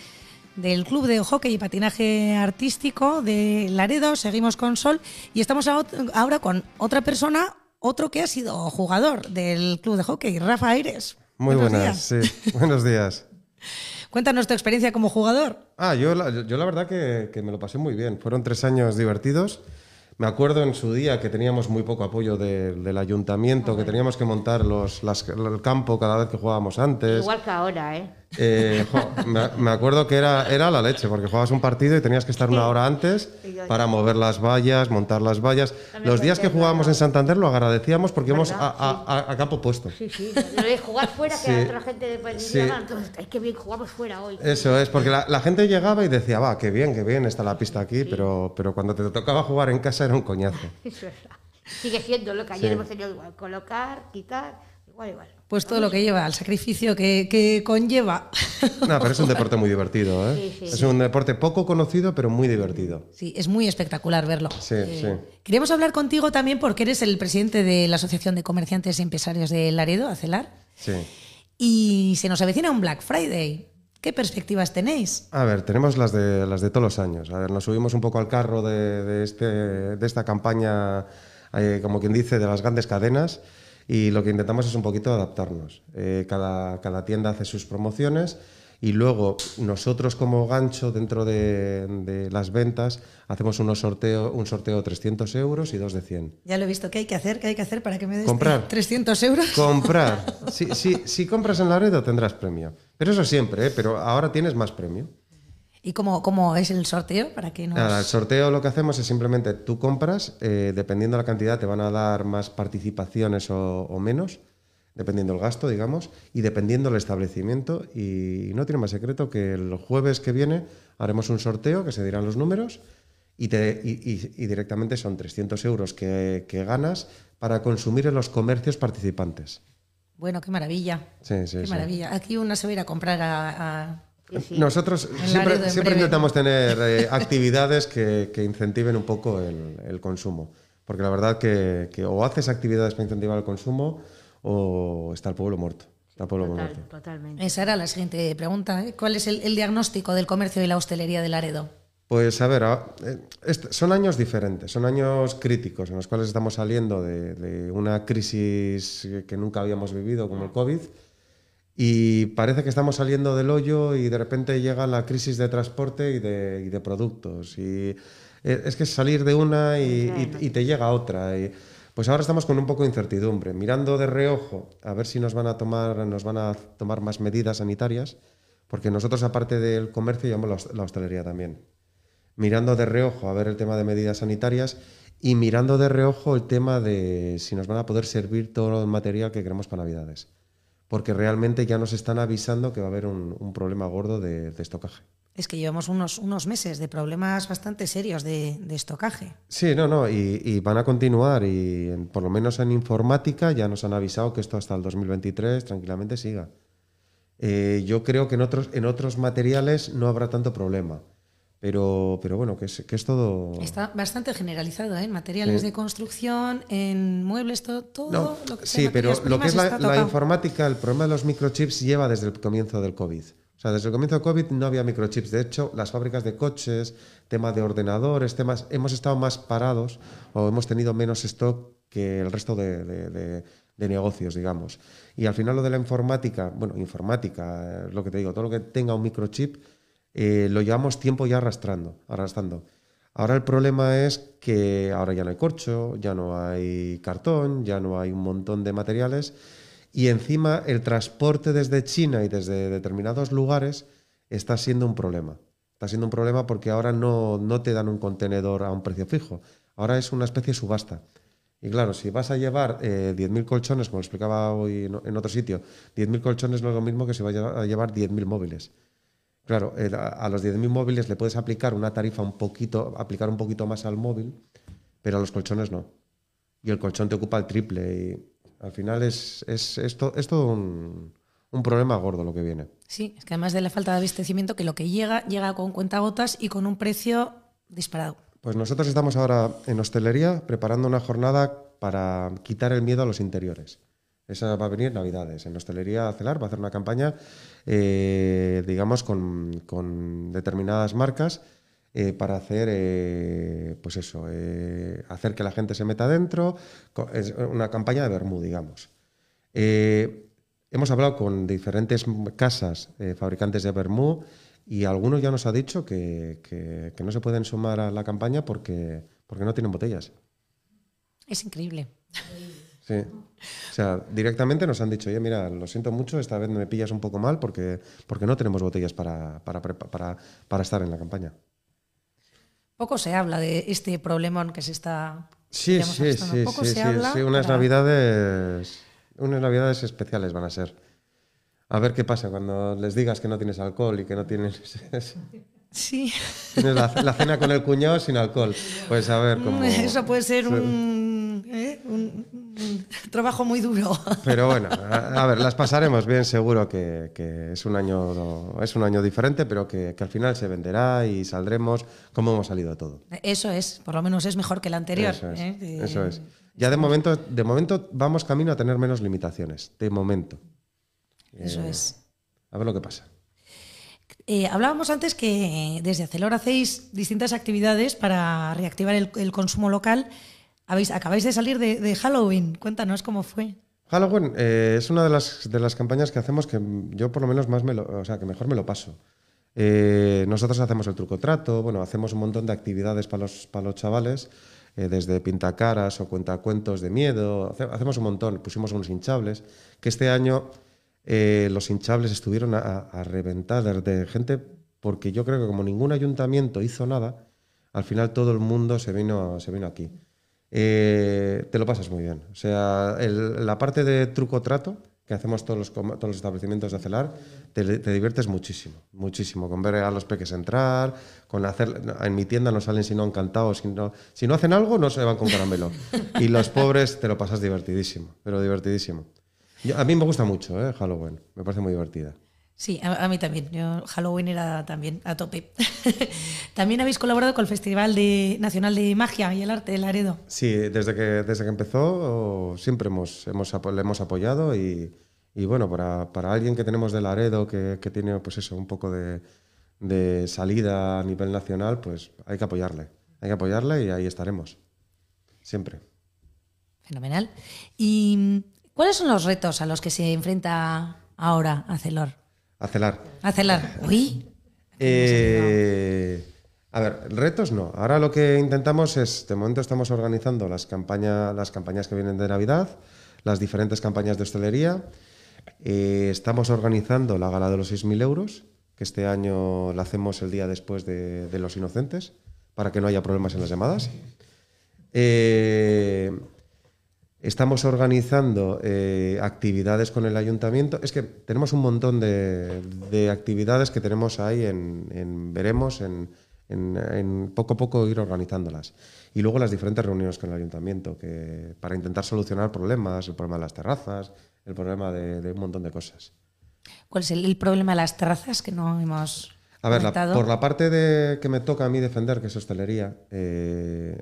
del Club de Hockey y Patinaje Artístico de Laredo. Seguimos con Sol y estamos ahora con otra persona, otro que ha sido jugador del Club de Hockey, Rafa Aires. Muy Buenos buenas, días. sí. <laughs> Buenos días. Cuéntanos tu experiencia como jugador. Ah, yo la, yo la verdad que, que me lo pasé muy bien. Fueron tres años divertidos. Me acuerdo en su día que teníamos muy poco apoyo de- del ayuntamiento, que teníamos que montar los, las- el campo cada vez que jugábamos antes. Igual que ahora, ¿eh? Eh, jo, me, me acuerdo que era, era la leche, porque jugabas un partido y tenías que estar una hora antes para mover las vallas, montar las vallas. Los días que jugábamos en Santander lo agradecíamos porque íbamos a, campo opuesto. Sí, sí. Lo de jugar fuera, que Sí. otra gente después Sí. diría, "Ah, entonces, es que bien, jugamos fuera hoy. Eso es, porque la, la gente llegaba y decía, va, qué bien, qué bien está la pista aquí, pero, pero cuando te tocaba jugar en casa era un coñazo. <laughs> Es verdad. Sigue siendo lo que ayer hemos tenido igual. Colocar, quitar, igual, igual. Pues todo lo que lleva, el sacrificio que, que conlleva. <laughs> No, pero es un deporte muy divertido, ¿eh? Sí, sí. Es un deporte poco conocido, pero muy divertido. Sí, es muy espectacular verlo. Sí, sí. Queríamos hablar contigo también porque eres el presidente de la Asociación de Comerciantes y Empresarios de Laredo, ACELAR, Sí. y se nos avecina un Black Friday. ¿Qué perspectivas tenéis? A ver, tenemos las de, las de todos los años. A ver, nos subimos un poco al carro de, de este, de esta campaña, eh, como quien dice, de las grandes cadenas y lo que intentamos es un poquito adaptarnos. Eh, cada, cada tienda hace sus promociones y luego nosotros como gancho dentro de, de las ventas hacemos unos sorteo, un sorteo de 300 euros y dos de 100. Ya lo he visto. ¿Qué hay que hacer? ¿Qué hay que hacer para que me des Comprar. 300 euros? Comprar. <laughs> Si, si, si compras en Laredo tendrás premio. Pero eso siempre, ¿eh? pero ahora tienes más premio. ¿Y cómo, cómo es el sorteo? Para que nos... Nada, el sorteo lo que hacemos es simplemente tú compras, eh, dependiendo de la cantidad te van a dar más participaciones o, o menos, dependiendo del gasto, digamos, y dependiendo del establecimiento. Y no tiene más secreto que el jueves que viene haremos un sorteo que se dirán los números y, te- y- directamente son 300 euros que, que ganas para consumir en los comercios participantes. Bueno, qué maravilla. Sí, sí, qué sí. maravilla. Aquí una se va a ir a comprar a... a- Sí. Nosotros siempre, siempre intentamos tener eh, <laughs> actividades que, que incentiven un poco el, el consumo. Porque la verdad que, que o haces actividades para incentivar el consumo o está el pueblo muerto. Está el pueblo Total, muerto. totalmente. Esa era la siguiente pregunta. ¿eh? ¿Cuál es el, el diagnóstico del comercio y la hostelería de Laredo? Pues a ver, a- eh, son años diferentes, son años críticos en los cuales estamos saliendo de, de una crisis que nunca habíamos vivido como el COVID y parece que estamos saliendo del hoyo y de repente llega la crisis de transporte y de, y de productos. Y eh, es que es salir de una y, y- y te llega otra. Y pues ahora estamos con un poco de incertidumbre, mirando de reojo a ver si nos van a tomar, nos van a tomar más medidas sanitarias, porque nosotros aparte del comercio llevamos la hostelería también mirando de reojo a ver el tema de medidas sanitarias y mirando de reojo el tema de si nos van a poder servir todo el material que queremos para Navidades. Porque realmente ya nos están avisando que va a haber un, un problema gordo de, de estocaje. Es que llevamos unos, unos meses de problemas bastante serios de, de estocaje. Sí, no, no, y, y van a continuar y en- por lo menos en informática ya nos han avisado que esto hasta el 2023 tranquilamente siga. Eh, yo creo que en otros, en otros materiales no habrá tanto problema, pero, pero bueno, que es, que es todo... Está bastante generalizado ¿eh? en materiales Sí. de construcción, en muebles, todo, todo No, lo que sí, pero lo que es la, la informática, el problema de los microchips lleva desde el comienzo del COVID. O sea, desde el comienzo del COVID no había microchips. De hecho, las fábricas de coches, tema de ordenadores, temas, hemos estado más parados o hemos tenido menos stock que el resto de, de- de- de negocios, digamos. Y al final lo de la informática, bueno, informática, eh, lo que te digo, todo lo que tenga un microchip, eh, lo llevamos tiempo ya arrastrando, arrastrando. Ahora el problema es que ahora ya no hay corcho, ya no hay cartón, ya no hay un montón de materiales y encima el transporte desde China y desde determinados lugares está siendo un problema. Está siendo un problema porque ahora no, no te dan un contenedor a un precio fijo, ahora es una especie de subasta. Y claro, si vas a llevar eh, 10.000 colchones, como explicaba hoy en, otro sitio, 10.000 colchones no es lo mismo que si vas a llevar 10.000 móviles. Claro, a, los 10.000 móviles le puedes aplicar una tarifa un poquito, aplicar un poquito más al móvil, pero a los colchones no. Y el colchón te ocupa el triple. Y al final es, es, es to- es todo un, un problema gordo lo que viene. Sí, es que además de la falta de abastecimiento, que lo que llega, llega con cuentagotas y con un precio disparado. Pues nosotros estamos ahora en hostelería preparando una jornada para quitar el miedo a los interiores. Esa va a venir en Navidades. En Hostelería Celar va a hacer una campaña, eh, digamos, con, con determinadas marcas eh, para hacer, eh, pues eso, hacer que la gente se meta dentro. Es una campaña de Bermú, digamos. Hemos hablado con diferentes casas fabricantes de Bermú y algunos ya nos ha dicho que, que- que no se pueden sumar a la campaña porque, porque no tienen botellas. Es increíble. Sí. O sea, directamente nos han dicho, oye, mira, lo siento mucho, esta vez me pillas un poco mal porque, porque no tenemos botellas para, para, para, para estar en la campaña. Poco se habla de este problemón que se está. Sí, digamos, sí, sí, Poco sí, se sí, habla sí, unas navidades, unas navidades especiales van a ser. A ver qué pasa cuando les digas que no tienes alcohol y que no tienes, <laughs> Sí. tienes la, la cena con el cuñado sin alcohol. Pues a ver cómo. <laughs> Eso puede ser un, ¿eh? un- un trabajo muy duro. Pero bueno, a, a ver, las pasaremos bien, seguro que, que es un año es un año diferente, pero que, que al final se venderá y saldremos como hemos salido todo. Eso es, por lo menos es mejor que el anterior. Eso es. ¿eh? De- eso es. Ya de momento, de momento vamos camino a tener menos limitaciones. De momento. Eso Eh, es. A ver lo que pasa. Eh, hablábamos antes que desde Acelor hacéis distintas actividades para reactivar el, el consumo local. Acabáis de salir de, Halloween. Cuéntanos cómo fue. Halloween eh, es una de las, de las campañas que hacemos que yo por lo menos más o sea, que mejor me lo paso. Eh, nosotros hacemos el truco trato, bueno, hacemos un montón de actividades para los, para los chavales, eh, desde pintacaras o cuentacuentos de miedo, hace- hacemos un montón, pusimos unos hinchables, que este año eh, los hinchables estuvieron a, a reventar de gente, porque yo creo que como ningún ayuntamiento hizo nada, al final todo el mundo se vino, se vino aquí. Eh, te lo pasas muy bien. O sea, la parte de truco trato que hacemos todos los, todos los establecimientos de celar, te, te diviertes muchísimo, muchísimo, con ver a los peques entrar, con hacer, en mi tienda no salen si no encantados, si no, si no hacen algo no se van con caramelo. Y los pobres te lo pasas divertidísimo, pero divertidísimo. A mí me gusta mucho, ¿eh? Halloween, me parece muy divertida. Sí, a, a mí también. Yo Halloween era también a tope. <laughs> también habéis colaborado con el Festival de, Nacional de Magia y el Arte de Laredo. Sí, desde que, desde que empezó siempre hemos, hemos, le hemos apoyado y, y bueno, para, para alguien que tenemos de Laredo, que, que tiene pues eso, un poco de, de salida a nivel nacional, pues hay que apoyarle. Hay que apoyarle y ahí estaremos. Siempre. Fenomenal. ¿Y cuáles son los retos a los que se enfrenta ahora Acelor? A celar. Acelar. Uy, Eh, a ver, retos no. Ahora lo que intentamos es, de momento estamos organizando las, campaña, las campañas que vienen de Navidad, las diferentes campañas de hostelería. Eh, estamos organizando la gala de los 6.000 euros, que este año la hacemos el día después de, de los inocentes, para que no haya problemas en las llamadas. Eh, Estamos organizando eh, actividades con el ayuntamiento. Es que tenemos un montón de, de actividades que tenemos ahí en, en- veremos en, en- en poco a poco ir organizándolas. Y luego las diferentes reuniones con el ayuntamiento que, para intentar solucionar problemas, el problema de las terrazas, el problema de, de un montón de cosas. ¿cuál es el, el problema de las terrazas que no hemos A ver, la- por la parte de, que me toca a mí defender, que es hostelería, eh,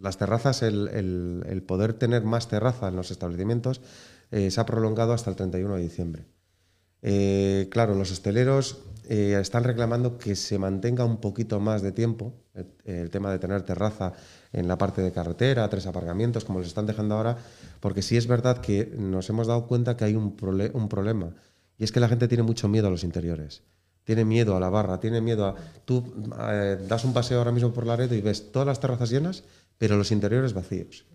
las terrazas, el, poder tener más terraza en los establecimientos eh, se ha prolongado hasta el 31 de diciembre. Eh, claro, los hosteleros eh, están reclamando que se mantenga un poquito más de tiempo el, tema de tener terraza en la parte de carretera, tres aparcamientos, como les están dejando ahora, porque sí es verdad que nos hemos dado cuenta que hay un, problema, y es que la gente tiene mucho miedo a los interiores. Tiene miedo a la barra, tiene miedo a... Tú das un paseo ahora mismo por Laredo y ves todas las terrazas llenas, pero los interiores vacíos.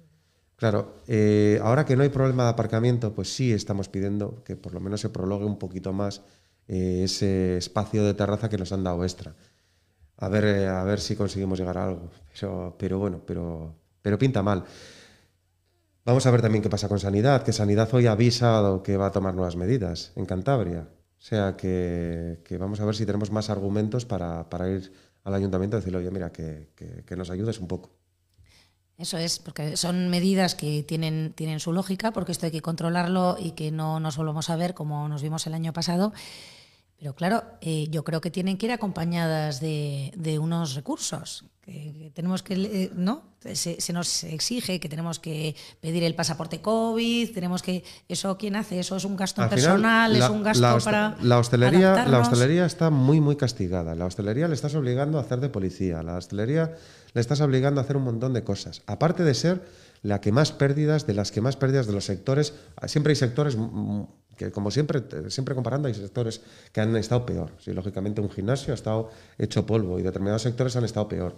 Claro, eh, ahora que no hay problema de aparcamiento, pues sí estamos pidiendo que por lo menos se prolongue un poquito más eh, ese espacio de terraza que nos han dado extra. A ver, eh, a ver si conseguimos llegar a algo. Pero, pero bueno, pero, pero pinta mal. Vamos a ver también qué pasa con Sanidad, que Sanidad hoy ha avisado que va a tomar nuevas medidas en Cantabria. O sea que, que vamos a ver si tenemos más argumentos para, para ir al ayuntamiento y decirle, oye, mira, que, que- que nos ayudes un poco. Eso es, porque son medidas que tienen, tienen su lógica, porque esto hay que controlarlo y que no nos volvamos a ver como nos vimos el año pasado. Pero claro, eh, yo creo que tienen que ir acompañadas de, de unos recursos. Que, que tenemos que, eh, ¿no? Se, se nos exige que tenemos que pedir el pasaporte COVID, tenemos que. ¿Eso quién hace? ¿Eso es un gasto Al final, personal? la- ¿Es un gasto la para.? la hostelería, la hostelería está muy, muy castigada. La hostelería le estás obligando a hacer de policía. La hostelería le estás obligando a hacer un montón de cosas. Aparte de ser la que más pérdidas, de las que más pérdidas de los sectores. Siempre hay sectores mm, que, como siempre, siempre comparando, hay sectores que han estado peor. Sí, lógicamente, un gimnasio ha estado hecho polvo y determinados sectores han estado peor.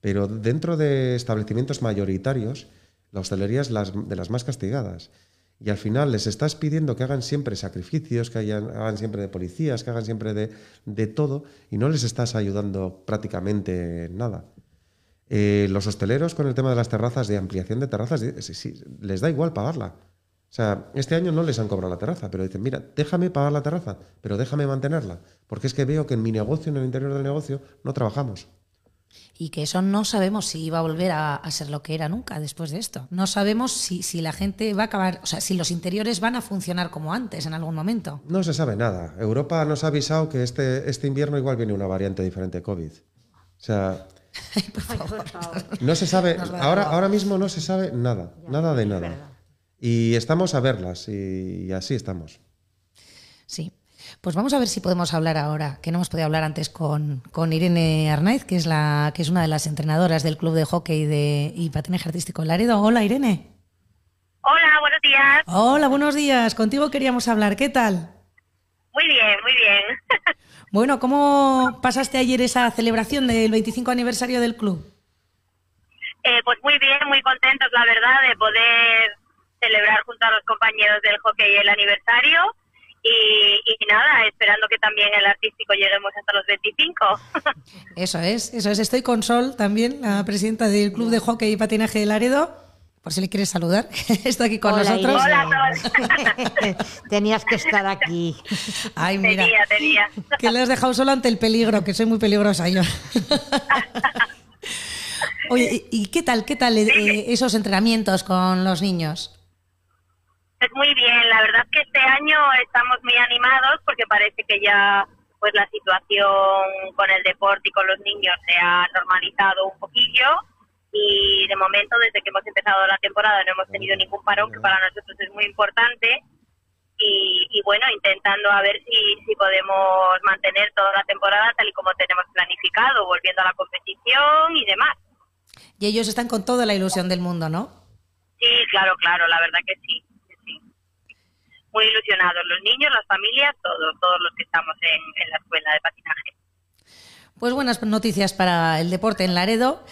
Pero dentro de establecimientos mayoritarios, la hostelería es las, de las más castigadas. Y al final les estás pidiendo que hagan siempre sacrificios, que hagan siempre de policías, que hagan siempre de, de todo, y no les estás ayudando prácticamente en nada. Eh, los hosteleros con el tema de las terrazas, de ampliación de terrazas, di- sí, sí, les da igual pagarla. O sea, este año no les han cobrado la terraza, pero dicen, mira, déjame pagar la terraza, pero déjame mantenerla, porque es que veo que en mi negocio, en el interior del negocio, no trabajamos. Y que eso no sabemos si va a volver a, a ser lo que era nunca después de esto. No sabemos si, si la gente va a acabar, o sea, si los interiores van a funcionar como antes en algún momento. No se sabe nada. Europa nos ha avisado que este, este invierno igual viene una variante diferente de COVID. O sea, <laughs> Ay, por favor. no se sabe, ahora, ahora mismo no se sabe nada, nada de nada. verdad. Y estamos a verlas y, y así estamos. Sí. Pues vamos a ver si podemos hablar ahora, que no hemos podido hablar antes con, con Irene Arnaiz, que es, la, que es una de las entrenadoras del Club de Hockey de, y Patinaje Artístico Laredo. Hola, Irene. Hola, buenos días. Hola, buenos días. Contigo queríamos hablar. ¿Qué tal? Muy bien, muy bien. <laughs> Bueno, ¿cómo pasaste ayer esa celebración del 25 aniversario del club? Eh, pues muy bien, muy contentos, la verdad, de poder celebrar junto a los compañeros del hockey el aniversario. Y, y nada, esperando que también el artístico lleguemos hasta los 25. <laughs> Eso es, eso es. Estoy con Sol también, la presidenta del Club de Hockey y Patinaje de Laredo, por si le quieres saludar. <laughs> Está aquí con Hola, nosotros. Hola, <laughs> Tenías que estar aquí. Ay, mira. tenía, tenía. <laughs> Que le has dejado solo ante el peligro, que soy muy peligrosa yo. Oye, ¿y y qué tal, qué tal eh, esos entrenamientos con los niños? Pues muy bien, la verdad es que este año estamos muy animados porque parece que ya pues la situación con el deporte y con los niños se ha normalizado un poquillo y de momento desde que hemos empezado la temporada no hemos tenido ningún parón que para nosotros es muy importante y, y bueno, intentando a ver si, si podemos mantener toda la temporada tal y como tenemos planificado, volviendo a la competición y demás. Y ellos están con toda la ilusión del mundo, ¿no? Sí, claro, claro, la verdad que sí. que sí. Muy ilusionados los niños, las familias, todos, todos los que estamos en, en la escuela de patinaje. Pues buenas noticias para el deporte en Laredo.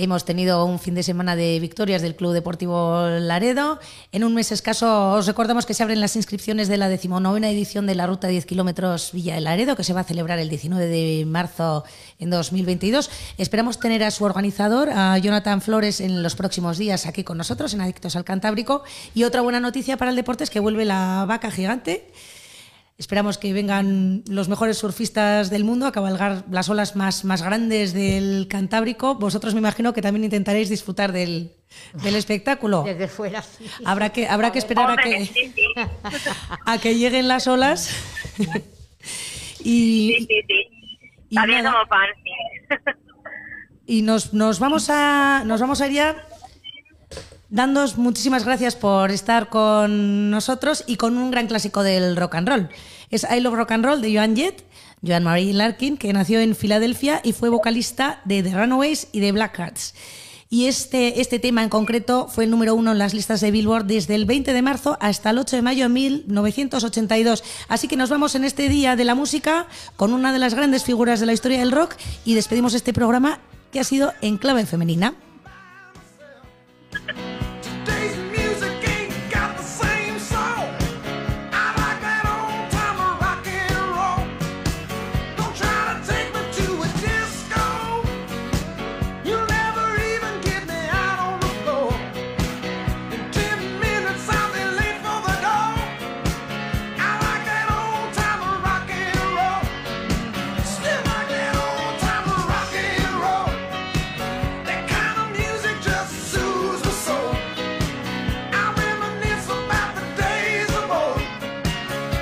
Hemos tenido un fin de semana de victorias del Club Deportivo Laredo. En un mes escaso os recordamos que se abren las inscripciones de la decimonovena edición de la Ruta 10 kilómetros Villa de Laredo, que se va a celebrar el 19 de marzo en 2022. Esperamos tener a su organizador, a Jonathan Flores, en los próximos días aquí con nosotros en Adictos al Cantábrico. Y otra buena noticia para el deporte es que vuelve la vaca gigante. Esperamos que vengan los mejores surfistas del mundo a cabalgar las olas más, más grandes del Cantábrico. Vosotros me imagino que también intentaréis disfrutar del, del espectáculo. Desde fuera, sí. Habrá que, habrá que esperar a que, <laughs> a que lleguen las olas. <laughs> y, sí, sí, sí. También fans, sí. y nos, nos vamos a nos vamos a ir ya dándos muchísimas gracias por estar con nosotros y con un gran clásico del rock and roll. Es I Love Rock and Roll de Joan Jett, Joan Marie Larkin, que nació en Filadelfia y fue vocalista de The Runaways y de Blackhearts. Y este, este tema en concreto fue el número uno en las listas de Billboard desde el 20 de marzo hasta el 8 de mayo de 1982. Así que nos vamos en este día de la música con una de las grandes figuras de la historia del rock y despedimos este programa que ha sido en clave femenina.